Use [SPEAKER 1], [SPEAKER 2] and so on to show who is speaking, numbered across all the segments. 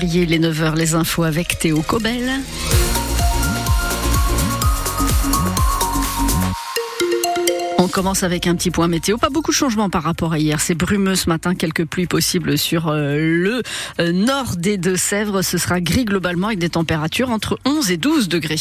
[SPEAKER 1] les 9h, les infos avec Théo Cobel. On commence avec un petit point météo. Pas beaucoup de changements par rapport à hier. C'est brumeux ce matin, quelques pluies possibles sur euh, le euh, nord des Deux-Sèvres. Ce sera gris globalement avec des températures entre 11 et 12 degrés.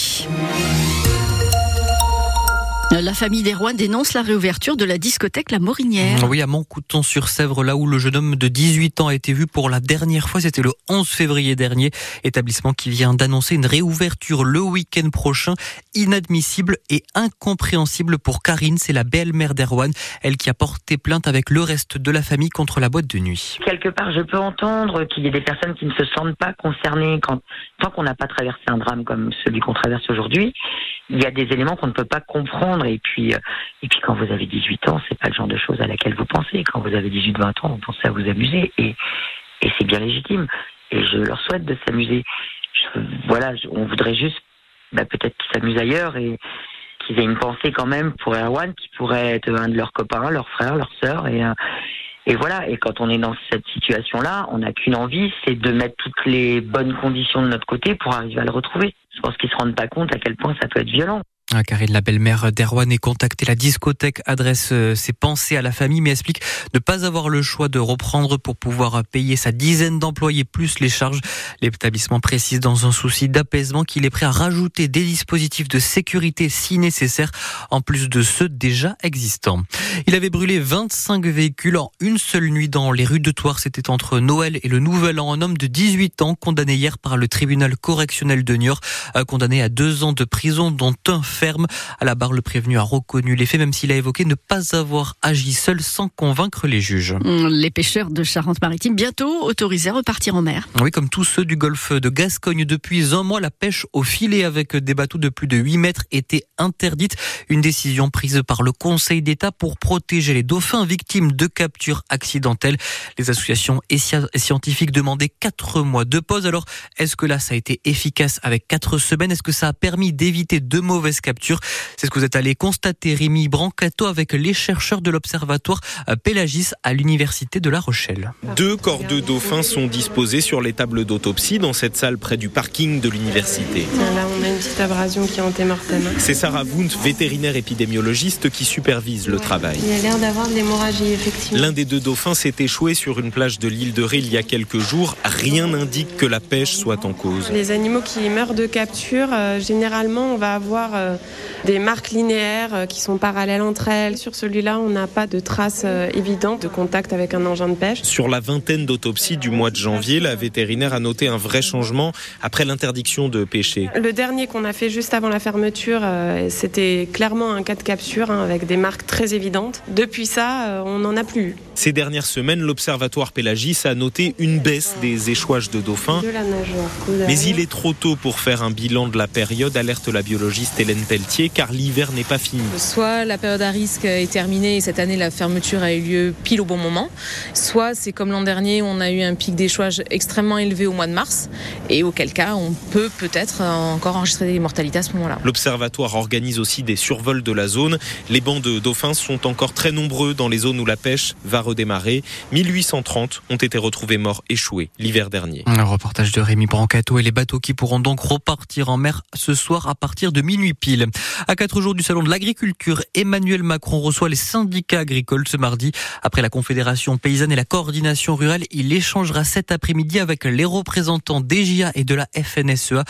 [SPEAKER 1] La famille des Rois dénonce la réouverture de la discothèque La Morinière.
[SPEAKER 2] Oui, à Montcouton-sur-Sèvre, là où le jeune homme de 18 ans a été vu pour la dernière fois, c'était le 11 février dernier. Établissement qui vient d'annoncer une réouverture le week-end prochain, inadmissible et incompréhensible pour Karine. C'est la belle-mère d'Erwan, elle qui a porté plainte avec le reste de la famille contre la boîte de nuit.
[SPEAKER 3] Quelque part, je peux entendre qu'il y ait des personnes qui ne se sentent pas concernées quand, tant qu'on n'a pas traversé un drame comme celui qu'on traverse aujourd'hui. Il y a des éléments qu'on ne peut pas comprendre et puis, euh, et puis quand vous avez 18 ans, c'est pas le genre de choses à laquelle vous pensez. Quand vous avez 18-20 ans, vous pensez à vous amuser et, c'est bien légitime. Et je leur souhaite de s'amuser. Voilà, on voudrait juste bah, peut-être qu'ils s'amusent ailleurs et qu'ils aient une pensée quand même pour Erwan qui pourrait être un de leurs copains, leur frère, leur sœur et euh, et voilà, et quand on est dans cette situation-là, on n'a qu'une envie, c'est de mettre toutes les bonnes conditions de notre côté pour arriver à le retrouver. Je pense qu'ils se rendent pas compte à quel point ça peut être violent.
[SPEAKER 2] Karine, la belle-mère d'Erwan, est contactée. La discothèque adresse euh, ses pensées à la famille, mais explique ne pas avoir le choix de reprendre pour pouvoir payer sa dizaine d'employés plus les charges. L'établissement précise dans un souci d'apaisement qu'il est prêt à rajouter des dispositifs de sécurité si nécessaire, en plus de ceux déjà existants. Il avait brûlé 25 véhicules en une seule nuit dans les rues de Toire. C'était entre Noël et le Nouvel An. Un homme de 18 ans condamné hier par le tribunal correctionnel de Niort, condamné à deux ans de prison, dont un ferme. À la barre, le prévenu a reconnu les faits, même s'il a évoqué ne pas avoir agi seul sans convaincre les juges.
[SPEAKER 1] Hum, les pêcheurs de Charente-Maritime, bientôt autorisés à repartir en mer.
[SPEAKER 2] Oui, comme tous ceux du golfe de Gascogne. Depuis un mois, la pêche au filet avec des bateaux de plus de 8 mètres était interdite. Une décision prise par le Conseil d'État pour protéger les dauphins victimes de captures accidentelles. Les associations et scientifiques demandaient 4 mois de pause. Alors, est-ce que là, ça a été efficace avec 4 semaines? Est-ce que ça a permis d'éviter de mauvaises capture. C'est ce que vous êtes allé constater, Rémi Brancato, avec les chercheurs de l'Observatoire Pélagis à l'Université de La Rochelle.
[SPEAKER 4] Deux corps de dauphins sont disposés sur les tables d'autopsie dans cette salle près du parking de l'université.
[SPEAKER 5] Là, on a une petite abrasion qui est antémortème.
[SPEAKER 4] C'est Sarah Wundt, vétérinaire épidémiologiste, qui supervise le travail.
[SPEAKER 5] Il a l'air d'avoir de l'hémorragie, effectivement.
[SPEAKER 4] L'un des deux dauphins s'est échoué sur une plage de l'île de Ré il y a quelques jours. Rien n'indique que la pêche soit en cause.
[SPEAKER 5] Les animaux qui meurent de capture, euh, généralement, on va avoir euh, des marques linéaires euh, qui sont parallèles entre elles. Sur celui-là, on n'a pas de traces euh, évidentes de contact avec un engin de pêche.
[SPEAKER 4] Sur la vingtaine d'autopsies du mois de janvier, la vétérinaire a noté un vrai changement après l'interdiction de pêcher.
[SPEAKER 5] Le dernier qu'on a fait juste avant la fermeture, c'était clairement un cas de capture hein, avec des marques très évidentes. Depuis ça, on n'en a plus eu.
[SPEAKER 4] Ces dernières semaines, l'Observatoire Pélagis a noté une baisse des échouages de dauphins. Mais il est trop tôt pour faire un bilan de la période, alerte la biologiste Hélène Pelletier, car l'hiver n'est pas fini.
[SPEAKER 6] Soit la période à risque est terminée et cette année la fermeture a eu lieu pile au bon moment, soit c'est comme l'an dernier, on a eu un pic d'échouage extrêmement élevé au mois de mars, et auquel cas on peut peut-être encore enregistrer des mortalités à ce moment-là.
[SPEAKER 4] L'Observatoire organise aussi des survols de la zone. Les bancs de dauphins sont encore très nombreux dans les zones où la pêche va redémarrer. 1830 ont été retrouvés morts échoués l'hiver dernier.
[SPEAKER 2] Un reportage de Rémi Brancato et les bateaux qui pourront donc repartir en mer ce soir à partir de minuit pile. À quatre jours du salon de l'agriculture, Emmanuel Macron reçoit les syndicats agricoles ce mardi. Après la Confédération paysanne et la coordination rurale, il échangera cet après-midi avec les représentants d'EGIA et de la FNSEA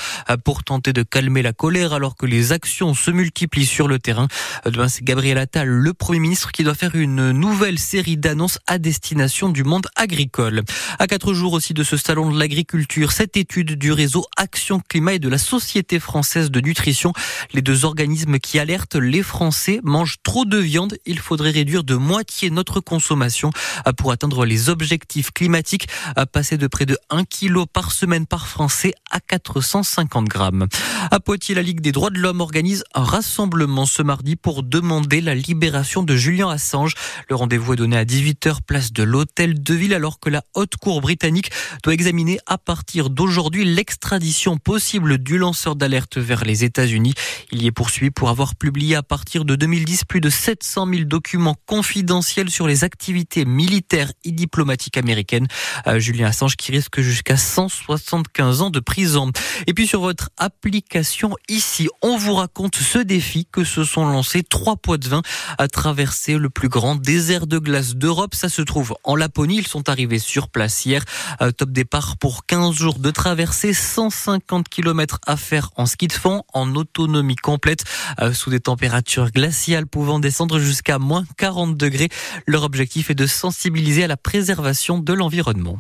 [SPEAKER 2] pour tenter de calmer la colère alors que les actions se multiplient sur le terrain. Demain, c'est Gabriel Attal, le Premier ministre, qui doit faire une nouvelle série d'annonces à destination du monde agricole. À quatre jours aussi de ce salon de l'agriculture, cette étude du réseau Action Climat et de la Société française de nutrition, les deux organismes qui alertent les Français mangent trop de viande. Il faudrait réduire de moitié notre consommation pour atteindre les objectifs climatiques, passer de près de 1 kg par semaine par Français à 450 grammes. À Poitiers, la Ligue des droits de l'homme organise un rassemblement ce mardi pour demander la libération de Julien Assange. Le rendez-vous est donné à 18 18h place de l'Hôtel de Ville alors que la haute cour britannique doit examiner à partir d'aujourd'hui l'extradition possible du lanceur d'alerte vers les États-Unis. Il y est poursuivi pour avoir publié à partir de 2010 plus de 700 000 documents confidentiels sur les activités militaires et diplomatiques américaines. Euh, Julien Assange qui risque jusqu'à 175 ans de prison. Et puis sur votre application ici, on vous raconte ce défi que se sont lancés trois poids de vin à traverser le plus grand désert de glace d'Europe. Ça se trouve en Laponie. Ils sont arrivés sur place hier. Euh, top départ pour 15 jours de traversée, 150 km à faire en ski de fond, en autonomie complète, euh, sous des températures glaciales pouvant descendre jusqu'à moins 40 degrés. Leur objectif est de sensibiliser à la préservation de l'environnement.